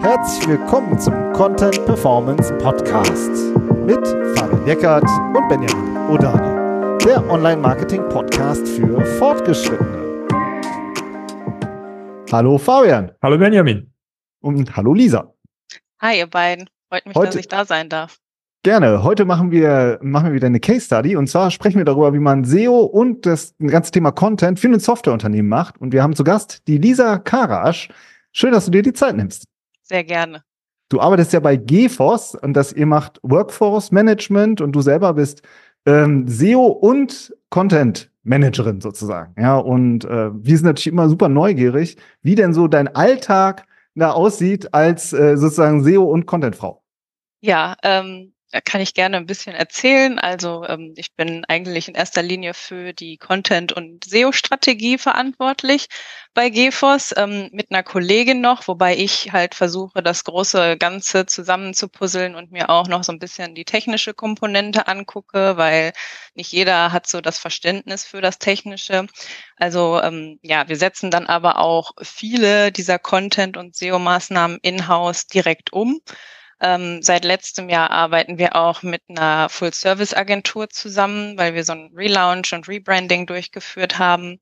Herzlich willkommen zum Content Performance Podcast mit Fabian Jeckert und Benjamin Odani, der Online-Marketing-Podcast für Fortgeschrittene. Hallo Fabian. Hallo Benjamin. Und hallo Lisa. Hi ihr beiden. Freut mich, Heute, dass ich da sein darf. Gerne. Heute machen wir, machen wir wieder eine Case Study und zwar sprechen wir darüber, wie man SEO und das ganze Thema Content für ein Softwareunternehmen macht. Und wir haben zu Gast die Lisa Karasch. Schön, dass du dir die Zeit nimmst. Sehr gerne. Du arbeitest ja bei GFOS und das ihr macht Workforce Management und du selber bist ähm, SEO und Content Managerin sozusagen. Ja, und äh, wir sind natürlich immer super neugierig, wie denn so dein Alltag da aussieht als äh, sozusagen SEO und Content Frau. Ja, ähm, kann ich gerne ein bisschen erzählen. Also ähm, ich bin eigentlich in erster Linie für die Content- und SEO-Strategie verantwortlich bei GeForce ähm, mit einer Kollegin noch, wobei ich halt versuche, das große Ganze zusammenzupuzzeln und mir auch noch so ein bisschen die technische Komponente angucke, weil nicht jeder hat so das Verständnis für das Technische. Also ähm, ja, wir setzen dann aber auch viele dieser Content- und SEO-Maßnahmen in-house direkt um. Ähm, seit letztem Jahr arbeiten wir auch mit einer Full-Service-Agentur zusammen, weil wir so ein Relaunch und Rebranding durchgeführt haben.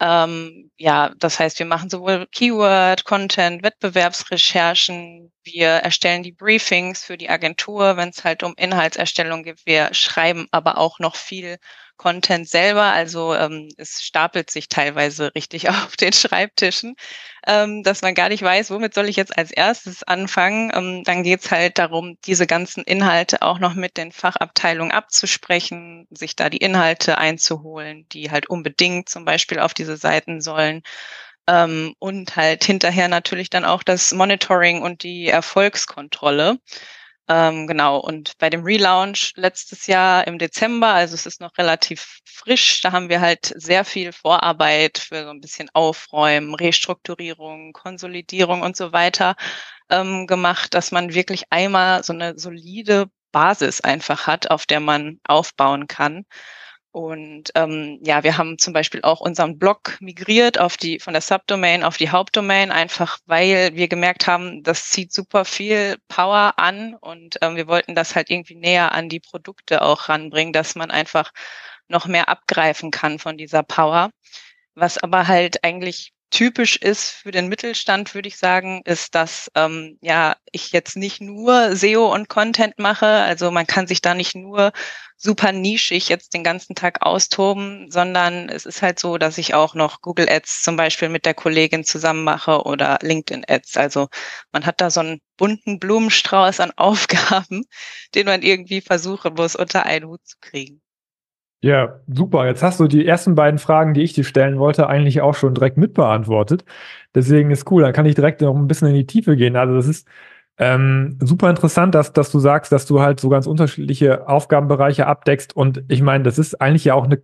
Ähm, ja, das heißt, wir machen sowohl Keyword, Content, Wettbewerbsrecherchen, wir erstellen die Briefings für die Agentur, wenn es halt um Inhaltserstellung geht. Wir schreiben aber auch noch viel Content selber. Also ähm, es stapelt sich teilweise richtig auf den Schreibtischen, ähm, dass man gar nicht weiß, womit soll ich jetzt als erstes anfangen. Ähm, dann geht's halt darum, diese ganzen Inhalte auch noch mit den Fachabteilungen abzusprechen, sich da die Inhalte einzuholen, die halt unbedingt zum Beispiel auf diese Seiten sollen. Ähm, und halt hinterher natürlich dann auch das Monitoring und die Erfolgskontrolle. Ähm, genau, und bei dem Relaunch letztes Jahr im Dezember, also es ist noch relativ frisch, da haben wir halt sehr viel Vorarbeit für so ein bisschen Aufräumen, Restrukturierung, Konsolidierung und so weiter ähm, gemacht, dass man wirklich einmal so eine solide Basis einfach hat, auf der man aufbauen kann. Und ähm, ja, wir haben zum Beispiel auch unseren Blog migriert auf die von der Subdomain auf die Hauptdomain, einfach weil wir gemerkt haben, das zieht super viel Power an und ähm, wir wollten das halt irgendwie näher an die Produkte auch ranbringen, dass man einfach noch mehr abgreifen kann von dieser Power. Was aber halt eigentlich typisch ist für den Mittelstand, würde ich sagen, ist, dass ähm, ja ich jetzt nicht nur SEO und Content mache. Also man kann sich da nicht nur super nischig jetzt den ganzen Tag austoben, sondern es ist halt so, dass ich auch noch Google Ads zum Beispiel mit der Kollegin zusammen mache oder LinkedIn Ads. Also man hat da so einen bunten Blumenstrauß an Aufgaben, den man irgendwie versuchen muss, unter einen Hut zu kriegen. Ja, super. Jetzt hast du die ersten beiden Fragen, die ich dir stellen wollte, eigentlich auch schon direkt mitbeantwortet. Deswegen ist cool. Dann kann ich direkt noch ein bisschen in die Tiefe gehen. Also das ist ähm, super interessant, dass, dass du sagst, dass du halt so ganz unterschiedliche Aufgabenbereiche abdeckst. Und ich meine, das ist eigentlich ja auch eine,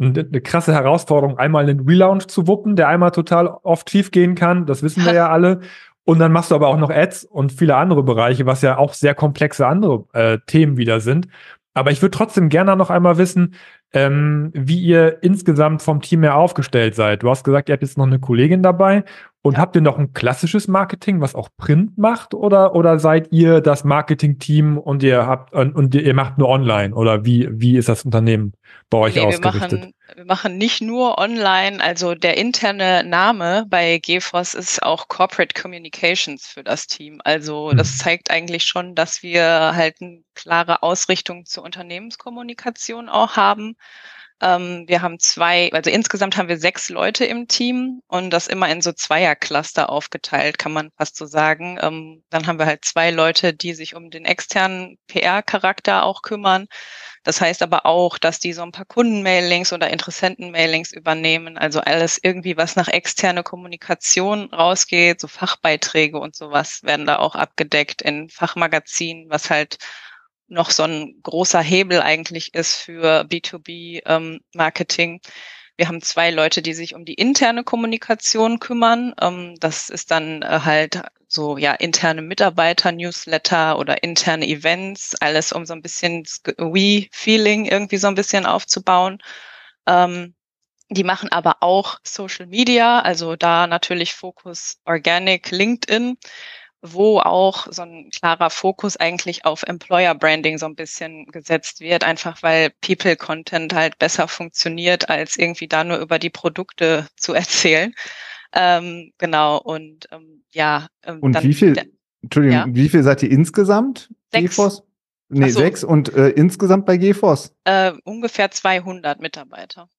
eine krasse Herausforderung, einmal einen Relaunch zu wuppen, der einmal total oft schief gehen kann. Das wissen wir ja alle. Und dann machst du aber auch noch Ads und viele andere Bereiche, was ja auch sehr komplexe andere äh, Themen wieder sind. Aber ich würde trotzdem gerne noch einmal wissen, ähm, wie ihr insgesamt vom Team her aufgestellt seid. Du hast gesagt, ihr habt jetzt noch eine Kollegin dabei. Und habt ihr noch ein klassisches Marketing, was auch Print macht, oder, oder seid ihr das Marketing-Team und ihr habt und ihr macht nur online? Oder wie, wie ist das Unternehmen bei euch nee, ausgerichtet? Wir machen, wir machen nicht nur online, also der interne Name bei GeForce ist auch Corporate Communications für das Team. Also das mhm. zeigt eigentlich schon, dass wir halt eine klare Ausrichtung zur Unternehmenskommunikation auch haben. Ähm, wir haben zwei, also insgesamt haben wir sechs Leute im Team und das immer in so Zweiercluster aufgeteilt, kann man fast so sagen. Ähm, dann haben wir halt zwei Leute, die sich um den externen PR-Charakter auch kümmern. Das heißt aber auch, dass die so ein paar Kundenmailings oder Interessentenmailings übernehmen. Also alles irgendwie, was nach externe Kommunikation rausgeht, so Fachbeiträge und sowas werden da auch abgedeckt in Fachmagazinen, was halt noch so ein großer Hebel eigentlich ist für B2B-Marketing. Ähm, wir haben zwei Leute, die sich um die interne Kommunikation kümmern. Ähm, das ist dann äh, halt so ja interne Mitarbeiter, Newsletter oder interne Events, alles um so ein bisschen We-Feeling irgendwie so ein bisschen aufzubauen. Ähm, Die machen aber auch Social Media, also da natürlich Fokus Organic, LinkedIn, wo auch so ein klarer Fokus eigentlich auf Employer Branding so ein bisschen gesetzt wird, einfach weil People Content halt besser funktioniert, als irgendwie da nur über die Produkte zu erzählen. Ähm, genau, und ähm, ja. Ähm, und wie viel, Entschuldigung, ja? wie viel seid ihr insgesamt? Sechs. GeForce? Nee, so. sechs und äh, insgesamt bei GeForce? Äh, ungefähr 200 Mitarbeiter.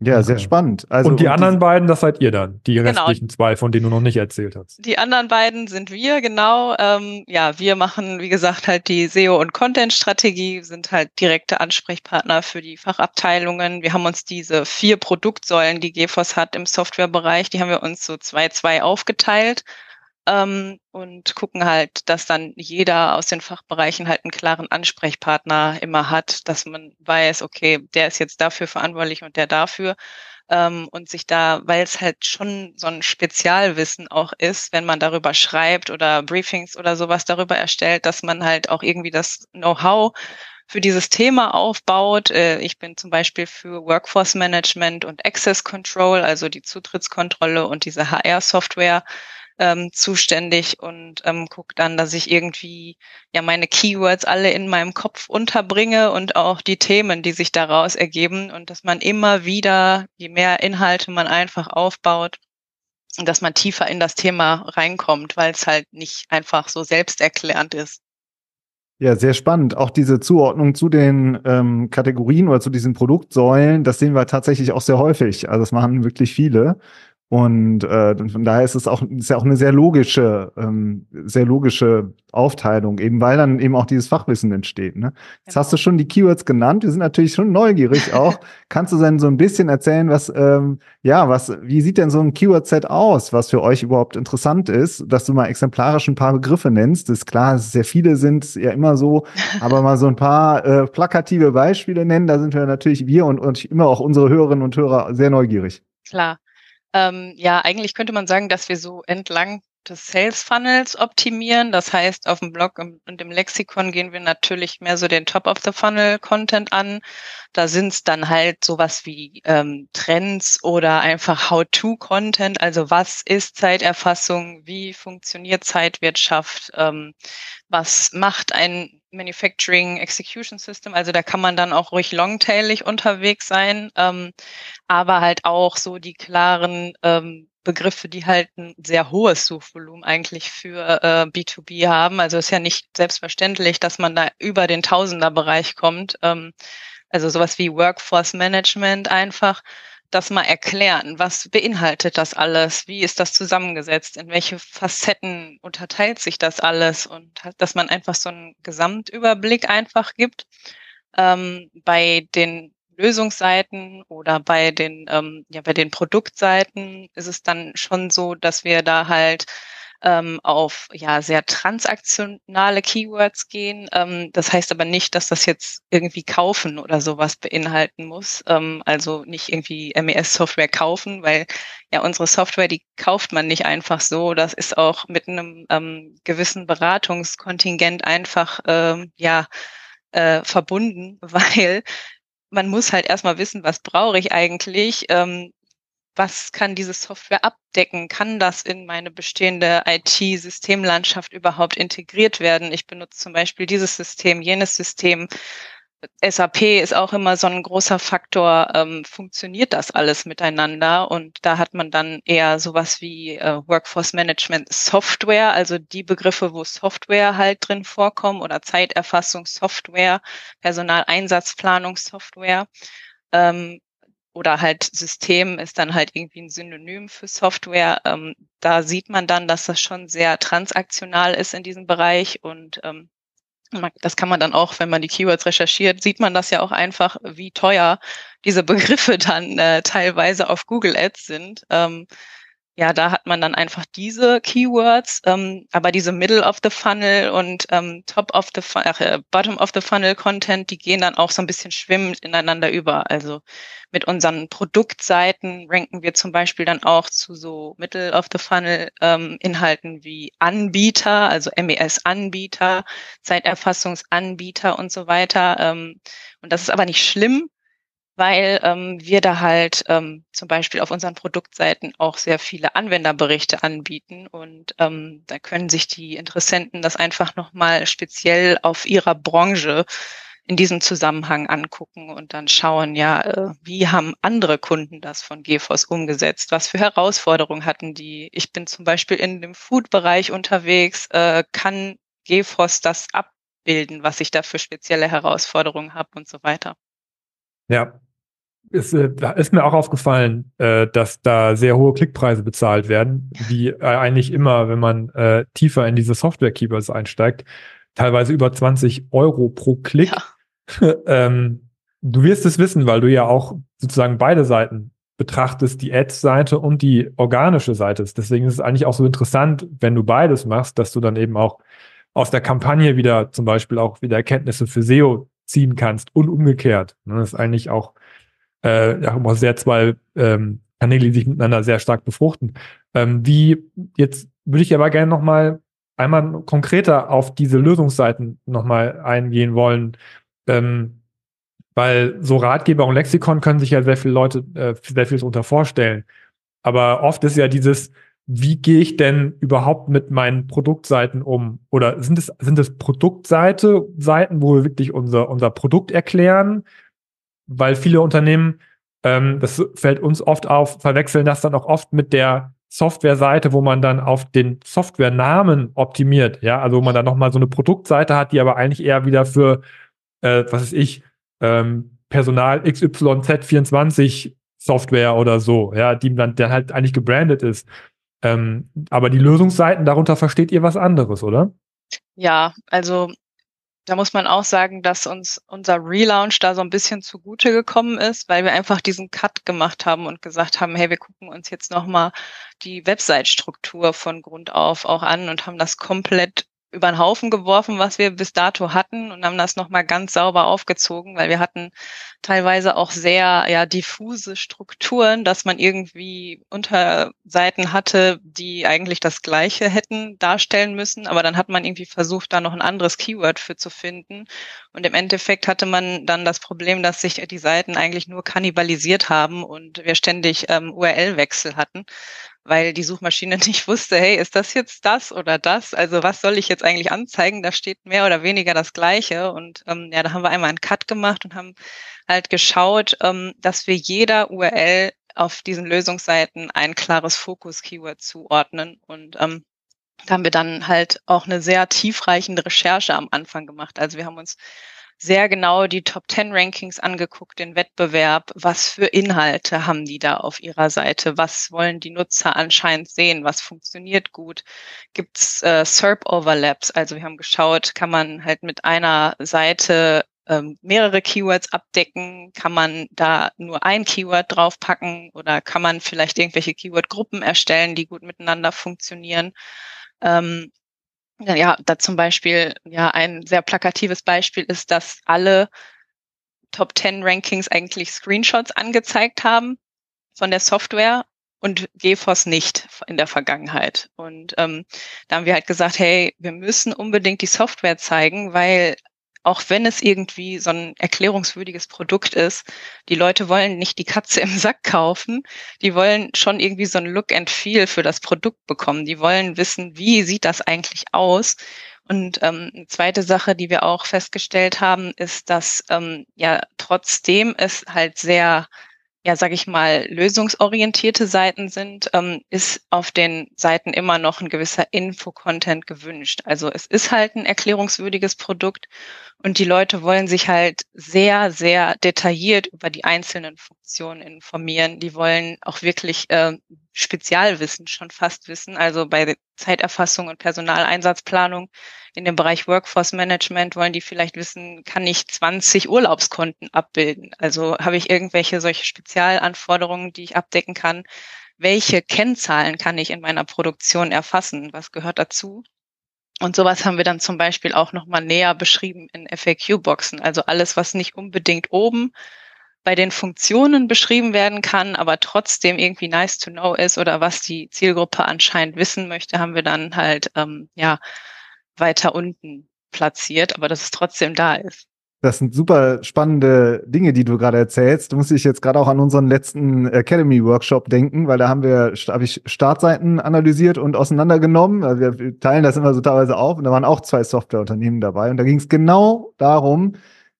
Ja, sehr spannend. Also, und die und anderen beiden, das seid ihr dann, die genau. restlichen zwei, von denen du noch nicht erzählt hast. Die anderen beiden sind wir, genau. Ähm, ja, wir machen, wie gesagt, halt die SEO- und Content-Strategie, sind halt direkte Ansprechpartner für die Fachabteilungen. Wir haben uns diese vier Produktsäulen, die GeForce hat im Softwarebereich, die haben wir uns so zwei, zwei aufgeteilt ähm, und gucken halt, dass dann jeder aus den Fachbereichen halt einen klaren Ansprechpartner immer hat, dass man weiß, okay, der ist jetzt dafür verantwortlich und der dafür. Ähm, und sich da, weil es halt schon so ein Spezialwissen auch ist, wenn man darüber schreibt oder Briefings oder sowas darüber erstellt, dass man halt auch irgendwie das Know-how für dieses Thema aufbaut. Äh, ich bin zum Beispiel für Workforce Management und Access Control, also die Zutrittskontrolle und diese HR-Software ähm, zuständig und ähm, gucke dann, dass ich irgendwie ja meine Keywords alle in meinem Kopf unterbringe und auch die Themen, die sich daraus ergeben und dass man immer wieder, je mehr Inhalte man einfach aufbaut, dass man tiefer in das Thema reinkommt, weil es halt nicht einfach so selbsterklärend ist. Ja, sehr spannend. Auch diese Zuordnung zu den ähm, Kategorien oder zu diesen Produktsäulen, das sehen wir tatsächlich auch sehr häufig. Also das machen wirklich viele. Und äh, von daher ist es auch, ist ja auch eine sehr logische, ähm, sehr logische Aufteilung, eben weil dann eben auch dieses Fachwissen entsteht. Ne? Jetzt genau. hast du schon die Keywords genannt. Wir sind natürlich schon neugierig auch. Kannst du dann so ein bisschen erzählen, was, ähm, ja, was, wie sieht denn so ein Keyword-Set aus, was für euch überhaupt interessant ist, dass du mal exemplarisch ein paar Begriffe nennst. Das ist klar, sehr viele sind ja immer so, aber mal so ein paar äh, plakative Beispiele nennen, da sind wir natürlich wir und, und immer auch unsere Hörerinnen und Hörer sehr neugierig. Klar. Ähm, ja, eigentlich könnte man sagen, dass wir so entlang des Sales Funnels optimieren. Das heißt, auf dem Blog und im Lexikon gehen wir natürlich mehr so den Top of the Funnel Content an. Da sind es dann halt sowas wie ähm, Trends oder einfach How-to-Content. Also was ist Zeiterfassung? Wie funktioniert Zeitwirtschaft? Ähm, was macht ein Manufacturing Execution System. Also da kann man dann auch ruhig longtailig unterwegs sein, ähm, aber halt auch so die klaren ähm, Begriffe, die halt ein sehr hohes Suchvolumen eigentlich für äh, B2B haben. Also ist ja nicht selbstverständlich, dass man da über den Tausenderbereich kommt. Ähm, also sowas wie Workforce Management einfach das mal erklären. Was beinhaltet das alles? Wie ist das zusammengesetzt? In welche Facetten unterteilt sich das alles? Und dass man einfach so einen Gesamtüberblick einfach gibt. Ähm, bei den Lösungsseiten oder bei den, ähm, ja, bei den Produktseiten ist es dann schon so, dass wir da halt ähm, auf ja sehr transaktionale Keywords gehen. Ähm, das heißt aber nicht, dass das jetzt irgendwie kaufen oder sowas beinhalten muss. Ähm, also nicht irgendwie MES-Software kaufen, weil ja unsere Software, die kauft man nicht einfach so. Das ist auch mit einem ähm, gewissen Beratungskontingent einfach ähm, ja äh, verbunden, weil man muss halt erstmal wissen, was brauche ich eigentlich, ähm, was kann diese Software abdecken? Kann das in meine bestehende IT-Systemlandschaft überhaupt integriert werden? Ich benutze zum Beispiel dieses System, jenes System. SAP ist auch immer so ein großer Faktor, ähm, funktioniert das alles miteinander? Und da hat man dann eher sowas wie äh, Workforce Management Software, also die Begriffe, wo Software halt drin vorkommen oder Zeiterfassung Software, Personaleinsatzplanung Software. Ähm, oder halt System ist dann halt irgendwie ein Synonym für Software. Ähm, da sieht man dann, dass das schon sehr transaktional ist in diesem Bereich und ähm, das kann man dann auch, wenn man die Keywords recherchiert, sieht man das ja auch einfach, wie teuer diese Begriffe dann äh, teilweise auf Google Ads sind. Ähm, ja, da hat man dann einfach diese Keywords, ähm, aber diese Middle of the Funnel und ähm, Top of the Funnel, äh, Bottom of the Funnel Content, die gehen dann auch so ein bisschen schwimmend ineinander über. Also mit unseren Produktseiten ranken wir zum Beispiel dann auch zu so Middle of the Funnel ähm, Inhalten wie Anbieter, also MES-Anbieter, Zeiterfassungsanbieter und so weiter. Ähm, und das ist aber nicht schlimm, weil ähm, wir da halt ähm, zum Beispiel auf unseren Produktseiten auch sehr viele Anwenderberichte anbieten und ähm, da können sich die Interessenten das einfach nochmal speziell auf ihrer Branche in diesem Zusammenhang angucken und dann schauen, ja, äh, wie haben andere Kunden das von GeForce umgesetzt? Was für Herausforderungen hatten die? Ich bin zum Beispiel in dem Food-Bereich unterwegs. Äh, kann GeForce das abbilden, was ich da für spezielle Herausforderungen habe und so weiter? Ja, ist, äh, ist mir auch aufgefallen, äh, dass da sehr hohe Klickpreise bezahlt werden, wie äh, eigentlich immer, wenn man tiefer in diese Software-Keywords einsteigt, teilweise über 20 Euro pro Klick. Ja. ähm, du wirst es wissen, weil du ja auch sozusagen beide Seiten betrachtest, die Ads-Seite und die organische Seite. Deswegen ist es eigentlich auch so interessant, wenn du beides machst, dass du dann eben auch aus der Kampagne wieder zum Beispiel auch wieder Erkenntnisse für SEO ziehen kannst und umgekehrt. Ne, das ist eigentlich auch äh, ja, sehr zwei ähm, Kanäle, die sich miteinander sehr stark befruchten. Ähm, wie jetzt würde ich aber gerne nochmal einmal konkreter auf diese Lösungsseiten nochmal eingehen wollen. Ähm, weil so Ratgeber und Lexikon können sich ja sehr viele Leute äh, sehr viel darunter vorstellen. Aber oft ist ja dieses, wie gehe ich denn überhaupt mit meinen Produktseiten um? Oder sind es, sind es Produktseite, Seiten, wo wir wirklich unser, unser Produkt erklären? Weil viele Unternehmen, ähm, das fällt uns oft auf, verwechseln das dann auch oft mit der Softwareseite, wo man dann auf den Softwarenamen optimiert. Ja, also wo man dann nochmal so eine Produktseite hat, die aber eigentlich eher wieder für, äh, was weiß ich, ähm, Personal XYZ24 Software oder so, ja, die dann, dann halt eigentlich gebrandet ist. Ähm, aber die Lösungsseiten, darunter versteht ihr was anderes, oder? Ja, also da muss man auch sagen, dass uns unser Relaunch da so ein bisschen zugute gekommen ist, weil wir einfach diesen Cut gemacht haben und gesagt haben, hey, wir gucken uns jetzt nochmal die Website-Struktur von Grund auf auch an und haben das komplett über den Haufen geworfen, was wir bis dato hatten und haben das nochmal ganz sauber aufgezogen, weil wir hatten teilweise auch sehr ja, diffuse Strukturen, dass man irgendwie Unterseiten hatte, die eigentlich das Gleiche hätten darstellen müssen, aber dann hat man irgendwie versucht, da noch ein anderes Keyword für zu finden. Und im Endeffekt hatte man dann das Problem, dass sich die Seiten eigentlich nur kannibalisiert haben und wir ständig ähm, URL-Wechsel hatten weil die Suchmaschine nicht wusste, hey, ist das jetzt das oder das? Also was soll ich jetzt eigentlich anzeigen? Da steht mehr oder weniger das Gleiche. Und ähm, ja, da haben wir einmal einen Cut gemacht und haben halt geschaut, ähm, dass wir jeder URL auf diesen Lösungsseiten ein klares Fokus-Keyword zuordnen. Und ähm, da haben wir dann halt auch eine sehr tiefreichende Recherche am Anfang gemacht. Also wir haben uns sehr genau die Top 10 Rankings angeguckt, den Wettbewerb. Was für Inhalte haben die da auf ihrer Seite? Was wollen die Nutzer anscheinend sehen? Was funktioniert gut? Gibt es äh, SERP-Overlaps? Also wir haben geschaut, kann man halt mit einer Seite ähm, mehrere Keywords abdecken? Kann man da nur ein Keyword draufpacken oder kann man vielleicht irgendwelche Keyword-Gruppen erstellen, die gut miteinander funktionieren? Ähm, ja, da zum Beispiel, ja, ein sehr plakatives Beispiel ist, dass alle Top 10 Rankings eigentlich Screenshots angezeigt haben von der Software und GeForce nicht in der Vergangenheit. Und ähm, da haben wir halt gesagt, hey, wir müssen unbedingt die Software zeigen, weil auch wenn es irgendwie so ein erklärungswürdiges Produkt ist, die Leute wollen nicht die Katze im Sack kaufen, die wollen schon irgendwie so ein Look and Feel für das Produkt bekommen. Die wollen wissen, wie sieht das eigentlich aus? Und ähm, eine zweite Sache, die wir auch festgestellt haben, ist, dass ähm, ja trotzdem es halt sehr ja, sage ich mal, lösungsorientierte Seiten sind, ähm, ist auf den Seiten immer noch ein gewisser Info-Content gewünscht. Also es ist halt ein erklärungswürdiges Produkt und die Leute wollen sich halt sehr, sehr detailliert über die einzelnen Funktionen informieren. Die wollen auch wirklich äh, Spezialwissen schon fast wissen. Also bei Zeiterfassung und Personaleinsatzplanung in dem Bereich Workforce Management wollen die vielleicht wissen, kann ich 20 Urlaubskonten abbilden? Also habe ich irgendwelche solche Spezialanforderungen, die ich abdecken kann? Welche Kennzahlen kann ich in meiner Produktion erfassen? Was gehört dazu? Und sowas haben wir dann zum Beispiel auch nochmal näher beschrieben in FAQ-Boxen. Also alles, was nicht unbedingt oben bei den Funktionen beschrieben werden kann, aber trotzdem irgendwie nice to know ist oder was die Zielgruppe anscheinend wissen möchte, haben wir dann halt ähm, ja weiter unten platziert, aber dass es trotzdem da ist. Das sind super spannende Dinge, die du gerade erzählst. Du musst dich jetzt gerade auch an unseren letzten Academy Workshop denken, weil da haben wir, habe ich Startseiten analysiert und auseinandergenommen. Also wir teilen das immer so teilweise auf und da waren auch zwei Softwareunternehmen dabei und da ging es genau darum,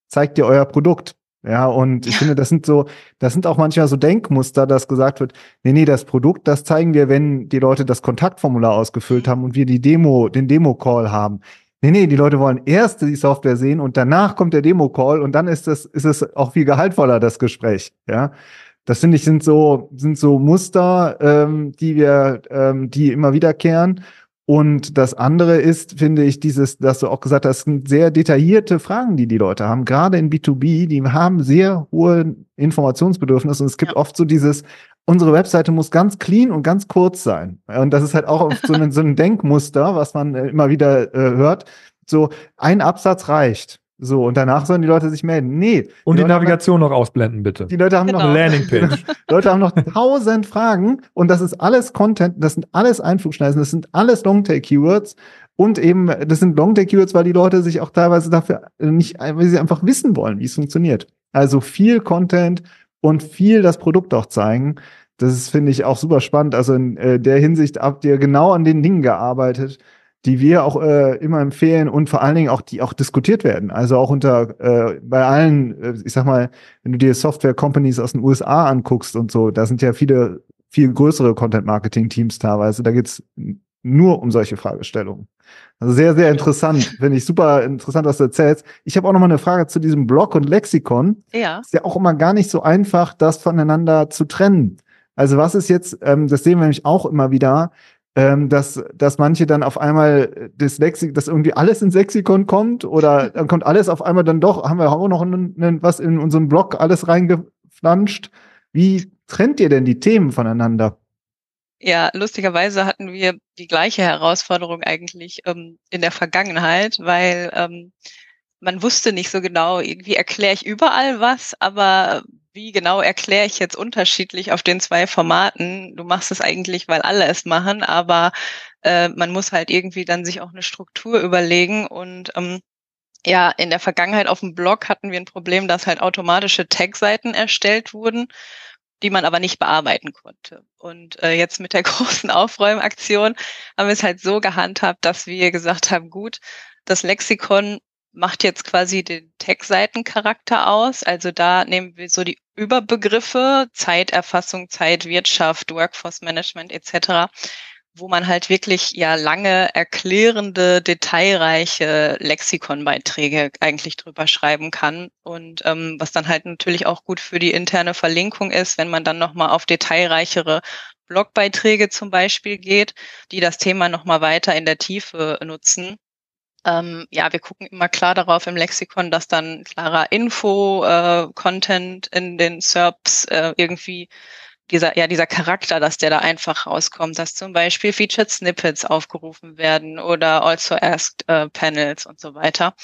zeigt dir euer Produkt. Ja, und ich finde, das sind so, das sind auch manchmal so Denkmuster, dass gesagt wird, nee, nee, das Produkt, das zeigen wir, wenn die Leute das Kontaktformular ausgefüllt haben und wir die Demo, den Demo-Call haben. Nee, nee, die Leute wollen erst die Software sehen und danach kommt der Demo-Call und dann ist das, ist es auch viel gehaltvoller, das Gespräch. Ja. Das finde ich sind so, sind so Muster, ähm, die wir, ähm, die immer wiederkehren. Und das andere ist, finde ich, dieses, dass du auch gesagt hast, sind sehr detaillierte Fragen, die die Leute haben. Gerade in B2B, die haben sehr hohe Informationsbedürfnisse und es gibt ja. oft so dieses, unsere Webseite muss ganz clean und ganz kurz sein. Und das ist halt auch so ein, so ein Denkmuster, was man äh, immer wieder äh, hört. So ein Absatz reicht. So, und danach sollen die Leute sich melden. Nee. Und die, die Navigation noch ausblenden, bitte. Die Leute haben genau. noch eine Landingpage. Leute haben noch tausend Fragen und das ist alles Content, das sind alles Einflugschneisen, das sind alles Longtail-Keywords und eben, das sind Longtail-Keywords, weil die Leute sich auch teilweise dafür nicht, weil sie einfach wissen wollen, wie es funktioniert. Also viel Content und viel das Produkt auch zeigen. Das ist, finde ich, auch super spannend. Also in äh, der Hinsicht habt ihr genau an den Dingen gearbeitet, die wir auch äh, immer empfehlen und vor allen Dingen auch, die auch diskutiert werden. Also auch unter, äh, bei allen, äh, ich sag mal, wenn du dir Software-Companies aus den USA anguckst und so, da sind ja viele, viel größere Content-Marketing-Teams teilweise. Da geht's nur um solche Fragestellungen. Also sehr, sehr interessant. Finde ich super interessant, was du erzählst. Ich habe auch noch mal eine Frage zu diesem Blog und Lexikon. Ja. Ist ja auch immer gar nicht so einfach, das voneinander zu trennen. Also was ist jetzt, ähm, das sehen wir nämlich auch immer wieder, ähm, dass, dass manche dann auf einmal das Lexik, dass irgendwie alles ins Lexikon kommt oder dann kommt alles auf einmal dann doch, haben wir auch noch einen, einen, was in unserem Blog alles reingeflanscht. Wie trennt ihr denn die Themen voneinander? Ja, lustigerweise hatten wir die gleiche Herausforderung eigentlich ähm, in der Vergangenheit, weil ähm, man wusste nicht so genau, irgendwie erkläre ich überall was, aber wie genau erkläre ich jetzt unterschiedlich auf den zwei Formaten? Du machst es eigentlich, weil alle es machen, aber äh, man muss halt irgendwie dann sich auch eine Struktur überlegen und ähm, ja, in der Vergangenheit auf dem Blog hatten wir ein Problem, dass halt automatische Tag-Seiten erstellt wurden, die man aber nicht bearbeiten konnte. Und äh, jetzt mit der großen Aufräumaktion haben wir es halt so gehandhabt, dass wir gesagt haben, gut, das Lexikon macht jetzt quasi den Tech-Seitencharakter aus. Also da nehmen wir so die Überbegriffe, Zeiterfassung, Zeitwirtschaft, Workforce Management etc., wo man halt wirklich ja lange erklärende, detailreiche Lexikonbeiträge eigentlich drüber schreiben kann und ähm, was dann halt natürlich auch gut für die interne Verlinkung ist, wenn man dann nochmal auf detailreichere Blogbeiträge zum Beispiel geht, die das Thema nochmal weiter in der Tiefe nutzen ähm, ja, wir gucken immer klar darauf im Lexikon, dass dann klarer Info-Content äh, in den SERPs äh, irgendwie dieser, ja, dieser Charakter, dass der da einfach rauskommt, dass zum Beispiel Featured Snippets aufgerufen werden oder Also Asked äh, Panels und so weiter.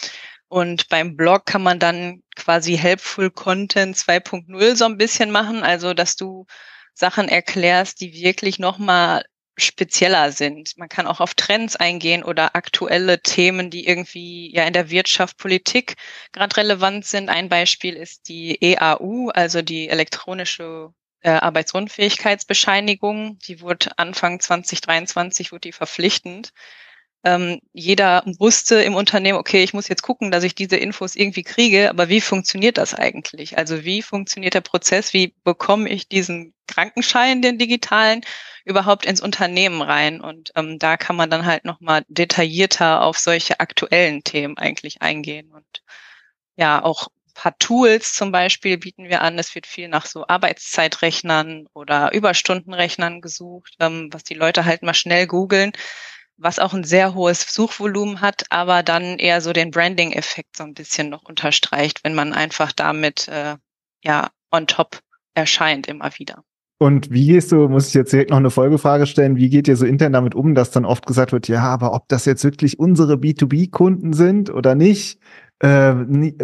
Und beim Blog kann man dann quasi Helpful Content 2.0 so ein bisschen machen, also dass du Sachen erklärst, die wirklich nochmal spezieller sind. Man kann auch auf Trends eingehen oder aktuelle Themen, die irgendwie ja in der Wirtschaft, Politik gerade relevant sind. Ein Beispiel ist die EAU, also die elektronische äh, Arbeitsunfähigkeitsbescheinigung. Die wurde Anfang 2023 wurde die verpflichtend ähm, jeder wusste im Unternehmen, okay, ich muss jetzt gucken, dass ich diese Infos irgendwie kriege, aber wie funktioniert das eigentlich? Also wie funktioniert der Prozess? Wie bekomme ich diesen Krankenschein, den digitalen, überhaupt ins Unternehmen rein? Und ähm, da kann man dann halt nochmal detaillierter auf solche aktuellen Themen eigentlich eingehen. Und ja, auch paar Tools zum Beispiel bieten wir an. Es wird viel nach so Arbeitszeitrechnern oder Überstundenrechnern gesucht, ähm, was die Leute halt mal schnell googeln was auch ein sehr hohes Suchvolumen hat, aber dann eher so den Branding-Effekt so ein bisschen noch unterstreicht, wenn man einfach damit äh, ja on top erscheint immer wieder. Und wie gehst du, muss ich jetzt direkt noch eine Folgefrage stellen, wie geht ihr so intern damit um, dass dann oft gesagt wird, ja, aber ob das jetzt wirklich unsere B2B-Kunden sind oder nicht, äh,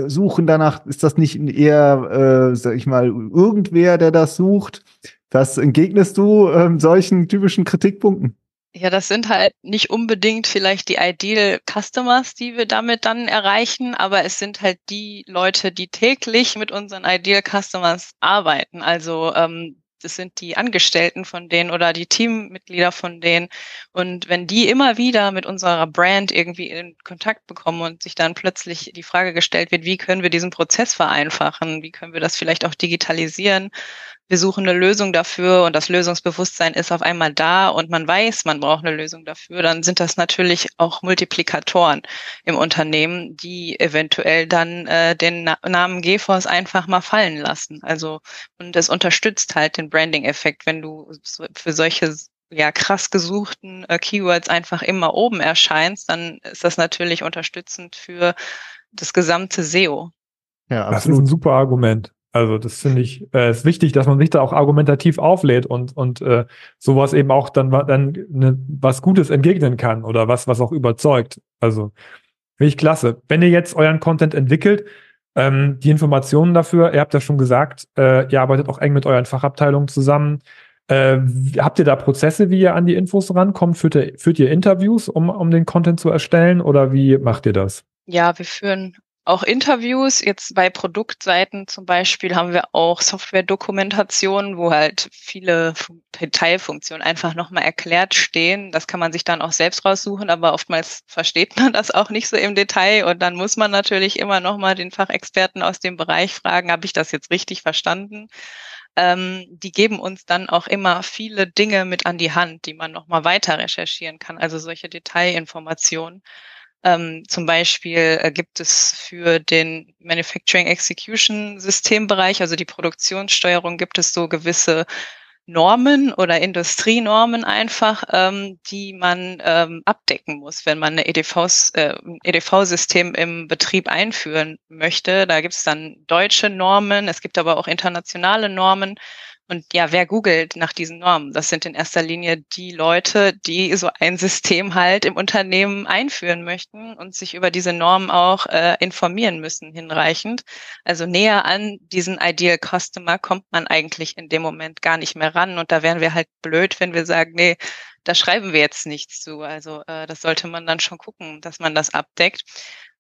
suchen danach, ist das nicht eher, äh, sag ich mal, irgendwer, der das sucht? Was entgegnest du ähm, solchen typischen Kritikpunkten? Ja, das sind halt nicht unbedingt vielleicht die Ideal Customers, die wir damit dann erreichen, aber es sind halt die Leute, die täglich mit unseren Ideal Customers arbeiten. Also ähm, das sind die Angestellten von denen oder die Teammitglieder von denen. Und wenn die immer wieder mit unserer Brand irgendwie in Kontakt bekommen und sich dann plötzlich die Frage gestellt wird, wie können wir diesen Prozess vereinfachen? Wie können wir das vielleicht auch digitalisieren? Wir suchen eine Lösung dafür und das Lösungsbewusstsein ist auf einmal da und man weiß, man braucht eine Lösung dafür, dann sind das natürlich auch Multiplikatoren im Unternehmen, die eventuell dann äh, den Na Namen GeForce einfach mal fallen lassen. Also und das unterstützt halt den Branding-Effekt, wenn du für solche ja krass gesuchten äh, Keywords einfach immer oben erscheinst, dann ist das natürlich unterstützend für das gesamte SEO. Ja, absolut. Das ist ein super Argument. Also das finde ich, äh, ist wichtig, dass man sich da auch argumentativ auflädt und, und äh, sowas eben auch dann, dann ne, was Gutes entgegnen kann oder was, was auch überzeugt. Also finde ich klasse. Wenn ihr jetzt euren Content entwickelt, ähm, die Informationen dafür, ihr habt ja schon gesagt, äh, ihr arbeitet auch eng mit euren Fachabteilungen zusammen. Äh, habt ihr da Prozesse, wie ihr an die Infos rankommt? Führt ihr, führt ihr Interviews, um, um den Content zu erstellen oder wie macht ihr das? Ja, wir führen auch Interviews. Jetzt bei Produktseiten zum Beispiel haben wir auch Software-Dokumentationen, wo halt viele Detailfunktionen einfach nochmal erklärt stehen. Das kann man sich dann auch selbst raussuchen, aber oftmals versteht man das auch nicht so im Detail und dann muss man natürlich immer nochmal den Fachexperten aus dem Bereich fragen, habe ich das jetzt richtig verstanden? Ähm, die geben uns dann auch immer viele Dinge mit an die Hand, die man nochmal weiter recherchieren kann, also solche Detailinformationen. Ähm, zum Beispiel äh, gibt es für den Manufacturing Execution Systembereich, also die Produktionssteuerung, gibt es so gewisse Normen oder Industrienormen einfach, ähm, die man ähm, abdecken muss, wenn man eine EDV, äh, EDV-System im Betrieb einführen möchte. Da gibt es dann deutsche Normen, es gibt aber auch internationale Normen und ja, wer googelt nach diesen Normen? Das sind in erster Linie die Leute, die so ein System halt im Unternehmen einführen möchten und sich über diese Normen auch äh, informieren müssen hinreichend. Also näher an diesen Ideal Customer kommt man eigentlich in dem Moment gar nicht mehr ran. Und da wären wir halt blöd, wenn wir sagen, nee, da schreiben wir jetzt nichts zu. Also äh, das sollte man dann schon gucken, dass man das abdeckt.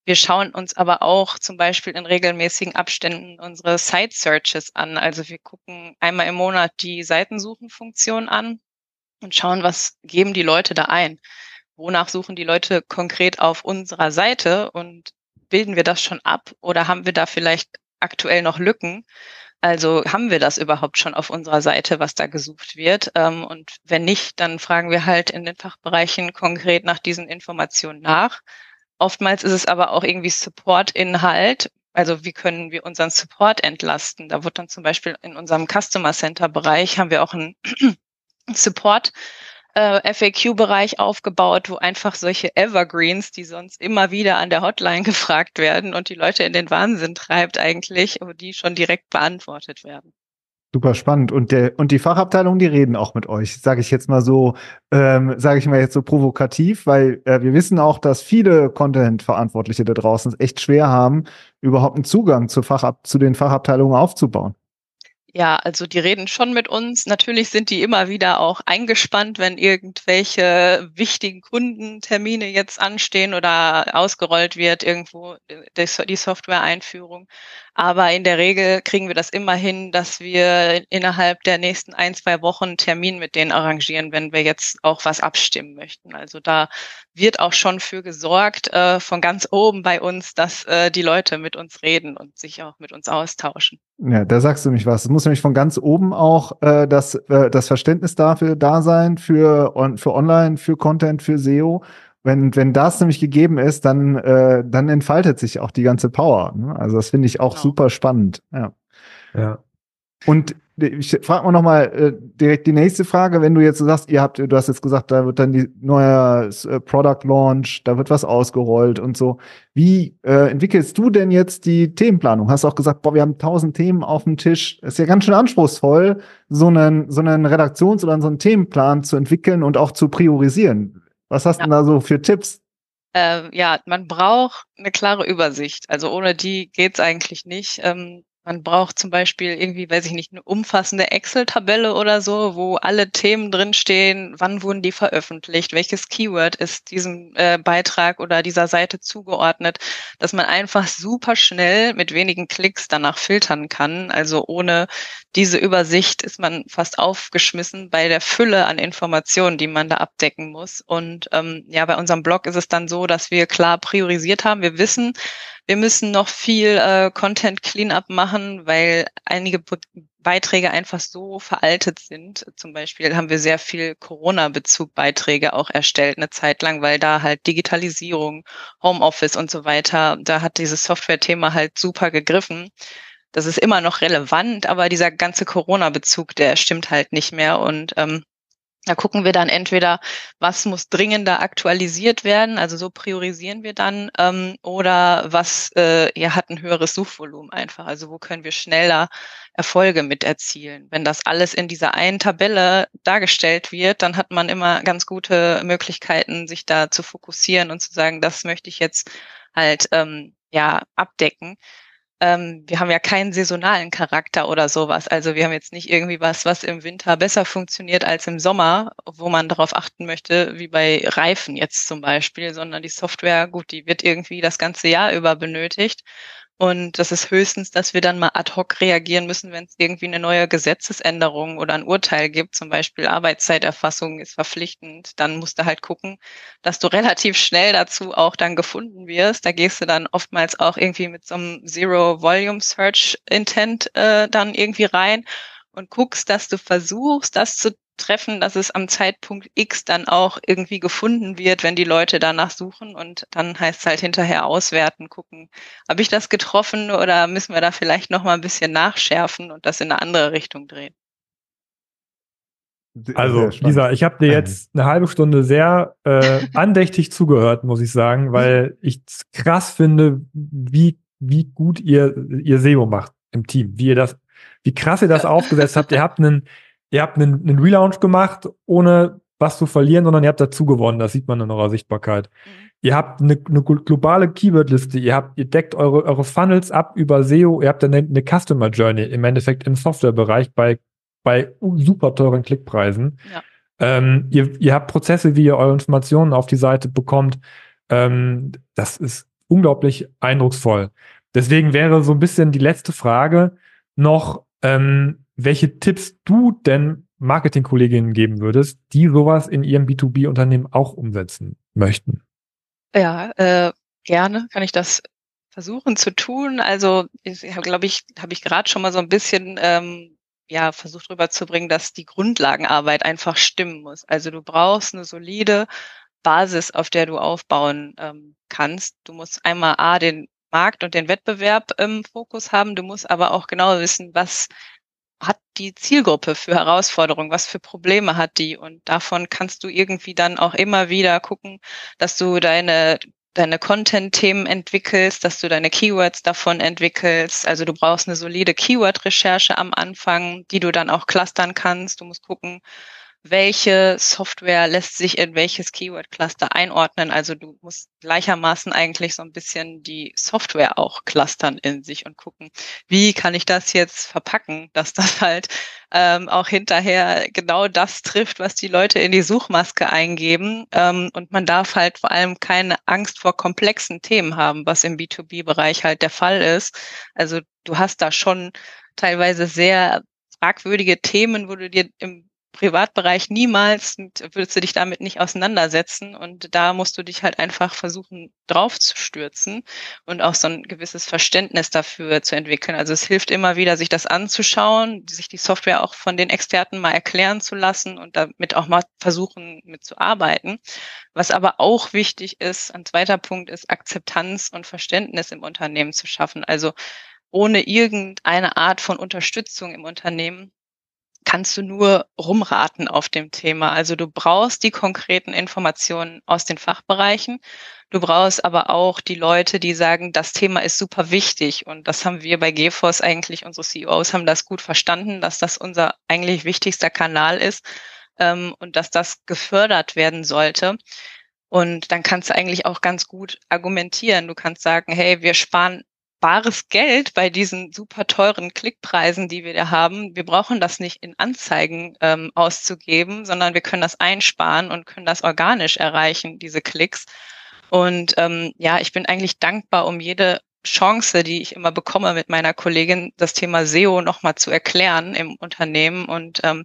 Wir schauen uns aber auch zum Beispiel in regelmäßigen Abständen unsere Site Searches an. Also wir gucken einmal im Monat die Seitensuchenfunktion an und schauen, was geben die Leute da ein. Wonach suchen die Leute konkret auf unserer Seite und bilden wir das schon ab oder haben wir da vielleicht aktuell noch Lücken? Also haben wir das überhaupt schon auf unserer Seite, was da gesucht wird? Ähm, und wenn nicht, dann fragen wir halt in den Fachbereichen konkret nach diesen Informationen nach Oftmals ist es aber auch irgendwie Support-Inhalt. Also wie können wir unseren Support entlasten? Da wird dann zum Beispiel in unserem Customer Center Bereich haben wir auch einen Support äh, aufgebaut, wo einfach solche Evergreens, die sonst immer wieder an der Hotline gefragt werden und die Leute in den Wahnsinn treibt eigentlich, wo die schon direkt beantwortet werden. Super spannend. Und der und die Fachabteilung, die reden auch mit euch, sage ich jetzt mal so, ähm, sage ich mal jetzt so provokativ, weil äh, wir wissen auch, dass viele Content-Verantwortliche da draußen es echt schwer haben, überhaupt einen Zugang zu, Fachabteilungen zu den Fachabteilungen aufzubauen. Ja, also die reden schon mit uns. Natürlich sind die immer wieder auch eingespannt, wenn irgendwelche wichtigen Kundentermine jetzt anstehen oder ausgerollt wird irgendwo die Software-Einführung. Aber in der Regel kriegen wir das immer hin, dass wir innerhalb der nächsten ein, zwei Wochen einen Termin mit denen arrangieren, wenn wir jetzt auch was abstimmen möchten. Also da wird auch schon für gesorgt äh, von ganz oben bei uns, dass äh, die Leute mit uns reden und sich auch mit uns austauschen. Ja, da sagst du mich was. Es muss nämlich von ganz oben auch äh, das, äh, das Verständnis dafür da sein, für, on, für Online, für Content, für SEO. Wenn, wenn das nämlich gegeben ist, dann, äh, dann entfaltet sich auch die ganze Power. Ne? Also das finde ich auch genau. super spannend. Ja. ja. Und ich frage mal nochmal äh, direkt die nächste Frage, wenn du jetzt sagst, ihr habt, du hast jetzt gesagt, da wird dann die neue äh, Product Launch, da wird was ausgerollt und so. Wie äh, entwickelst du denn jetzt die Themenplanung? Hast auch gesagt, boah, wir haben tausend Themen auf dem Tisch. ist ja ganz schön anspruchsvoll, so einen, so einen Redaktions- oder so einen Themenplan zu entwickeln und auch zu priorisieren. Was hast du ja. denn da so für Tipps? Äh, ja, man braucht eine klare Übersicht. Also ohne die geht's eigentlich nicht. Ähm, man braucht zum Beispiel irgendwie, weiß ich nicht, eine umfassende Excel-Tabelle oder so, wo alle Themen drinstehen, wann wurden die veröffentlicht, welches Keyword ist diesem äh, Beitrag oder dieser Seite zugeordnet, dass man einfach super schnell mit wenigen Klicks danach filtern kann. Also ohne diese Übersicht ist man fast aufgeschmissen bei der Fülle an Informationen, die man da abdecken muss. Und ähm, ja, bei unserem Blog ist es dann so, dass wir klar priorisiert haben. Wir wissen, wir müssen noch viel äh, Content Cleanup machen, weil einige Beiträge einfach so veraltet sind. Zum Beispiel haben wir sehr viel Corona-Bezug-Beiträge auch erstellt, eine Zeit lang, weil da halt Digitalisierung, Homeoffice und so weiter, da hat dieses Software-Thema halt super gegriffen. Das ist immer noch relevant, aber dieser ganze Corona-Bezug, der stimmt halt nicht mehr. Und ähm, da gucken wir dann entweder, was muss dringender aktualisiert werden, also so priorisieren wir dann, ähm, oder was äh, ja, hat ein höheres Suchvolumen einfach, also wo können wir schneller Erfolge mit erzielen. Wenn das alles in dieser einen Tabelle dargestellt wird, dann hat man immer ganz gute Möglichkeiten, sich da zu fokussieren und zu sagen, das möchte ich jetzt halt ähm, ja abdecken ähm, wir haben ja keinen saisonalen Charakter oder sowas. Also wir haben jetzt nicht irgendwie was, was im Winter besser funktioniert als im Sommer, wo man darauf achten möchte, wie bei Reifen jetzt zum Beispiel, sondern die Software, gut, die wird irgendwie das ganze Jahr über benötigt. Und das ist höchstens, dass wir dann mal ad hoc reagieren müssen, wenn es irgendwie eine neue Gesetzesänderung oder ein Urteil gibt, zum Beispiel Arbeitszeiterfassung ist verpflichtend, dann musst du halt gucken, dass du relativ schnell dazu auch dann gefunden wirst. Da gehst du dann oftmals auch irgendwie mit so einem Zero-Volume-Search-Intent äh, dann irgendwie rein und guckst, dass du versuchst, das zu treffen, dass es am Zeitpunkt X dann auch irgendwie gefunden wird, wenn die Leute danach suchen und dann heißt es halt hinterher auswerten, gucken, habe ich das getroffen oder müssen wir da vielleicht noch mal ein bisschen nachschärfen und das in eine andere Richtung drehen. Also, Lisa, ich habe dir jetzt eine halbe Stunde sehr äh, andächtig zugehört, muss ich sagen, weil ich krass finde, wie, wie gut ihr, ihr SEO macht im Team, wie ihr das, wie krass ihr das aufgesetzt habt. Ihr habt einen, ihr habt einen, einen Relaunch gemacht, ohne was zu verlieren, sondern ihr habt dazu gewonnen. Das sieht man in eurer Sichtbarkeit. Mhm. Ihr habt eine, eine globale Keyword-Liste. Ihr habt, ihr deckt eure, eure Funnels ab über SEO. Ihr habt eine, eine Customer Journey im Endeffekt im Softwarebereich bei, bei super teuren Klickpreisen. Ja. Ähm, ihr, ihr habt Prozesse, wie ihr eure Informationen auf die Seite bekommt. Ähm, das ist unglaublich eindrucksvoll. Deswegen wäre so ein bisschen die letzte Frage noch, ähm, welche Tipps du denn Marketingkolleginnen geben würdest, die sowas in ihrem B2B-Unternehmen auch umsetzen möchten. Ja, äh, gerne kann ich das versuchen zu tun. Also, ich glaube ich, habe ich gerade schon mal so ein bisschen ähm, ja versucht rüberzubringen, dass die Grundlagenarbeit einfach stimmen muss. Also du brauchst eine solide Basis, auf der du aufbauen ähm, kannst. Du musst einmal A, den Markt und den Wettbewerb im Fokus haben. Du musst aber auch genau wissen, was hat die Zielgruppe für Herausforderungen, was für Probleme hat die und davon kannst du irgendwie dann auch immer wieder gucken, dass du deine deine Content-Themen entwickelst, dass du deine Keywords davon entwickelst. Also du brauchst eine solide Keyword-Recherche am Anfang, die du dann auch clustern kannst. Du musst gucken, welche Software lässt sich in welches Keyword-Cluster einordnen. Also du musst gleichermaßen eigentlich so ein bisschen die Software auch clustern in sich und gucken, wie kann ich das jetzt verpacken, dass das halt ähm, auch hinterher genau das trifft, was die Leute in die Suchmaske eingeben. Ähm, und man darf halt vor allem keine Angst vor komplexen Themen haben, was im B2B-Bereich halt der Fall ist. Also du hast da schon teilweise sehr fragwürdige Themen, wo du dir im Privatbereich niemals würdest du dich damit nicht auseinandersetzen und da musst du dich halt einfach versuchen drauf zu stürzen und auch so ein gewisses Verständnis dafür zu entwickeln. Also es hilft immer wieder, sich das anzuschauen, sich die Software auch von den Experten mal erklären zu lassen und damit auch mal versuchen mitzuarbeiten. Was aber auch wichtig ist, ein zweiter Punkt ist Akzeptanz und Verständnis im Unternehmen zu schaffen. Also ohne irgendeine Art von Unterstützung im Unternehmen kannst du nur rumraten auf dem Thema. Also du brauchst die konkreten Informationen aus den Fachbereichen. Du brauchst aber auch die Leute, die sagen, das Thema ist super wichtig. Und das haben wir bei GeForce eigentlich, unsere CEOs haben das gut verstanden, dass das unser eigentlich wichtigster Kanal ist ähm, und dass das gefördert werden sollte. Und dann kannst du eigentlich auch ganz gut argumentieren. Du kannst sagen, hey, wir sparen bares Geld bei diesen super teuren Klickpreisen, die wir da haben. Wir brauchen das nicht in Anzeigen ähm, auszugeben, sondern wir können das einsparen und können das organisch erreichen, diese Klicks. Und ähm, ja, ich bin eigentlich dankbar um jede Chance, die ich immer bekomme mit meiner Kollegin, das Thema SEO nochmal zu erklären im Unternehmen. Und ähm,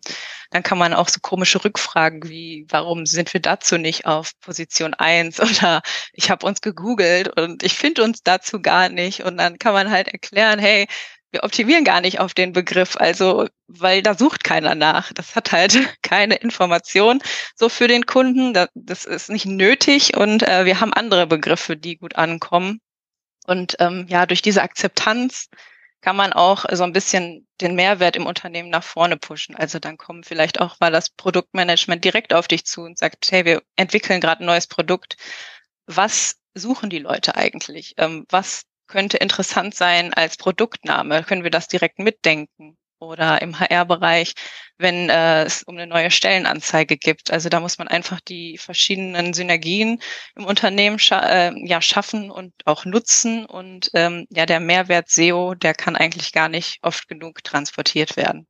dann kann man auch so komische Rückfragen wie, warum sind wir dazu nicht auf Position eins oder ich habe uns gegoogelt und ich finde uns dazu gar nicht. Und dann kann man halt erklären, hey, wir optimieren gar nicht auf den Begriff, also weil da sucht keiner nach. Das hat halt keine Information so für den Kunden. Das ist nicht nötig und äh, wir haben andere Begriffe, die gut ankommen. Und ähm, ja, durch diese Akzeptanz kann man auch so ein bisschen den Mehrwert im Unternehmen nach vorne pushen. Also dann kommen vielleicht auch mal das Produktmanagement direkt auf dich zu und sagt, hey, wir entwickeln gerade ein neues Produkt. Was suchen die Leute eigentlich? Ähm, was könnte interessant sein als Produktname? Können wir das direkt mitdenken? Oder im HR-Bereich, wenn äh, es um eine neue Stellenanzeige gibt. Also da muss man einfach die verschiedenen Synergien im Unternehmen scha äh, ja schaffen und auch nutzen. Und ähm, ja, der Mehrwert SEO, der kann eigentlich gar nicht oft genug transportiert werden.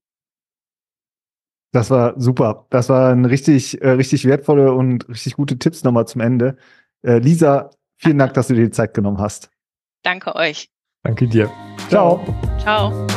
Das war super. Das waren richtig, äh, richtig wertvolle und richtig gute Tipps nochmal zum Ende. Äh, Lisa, vielen Dank, dass du dir die Zeit genommen hast. Danke euch. Danke dir. Ciao. Ciao.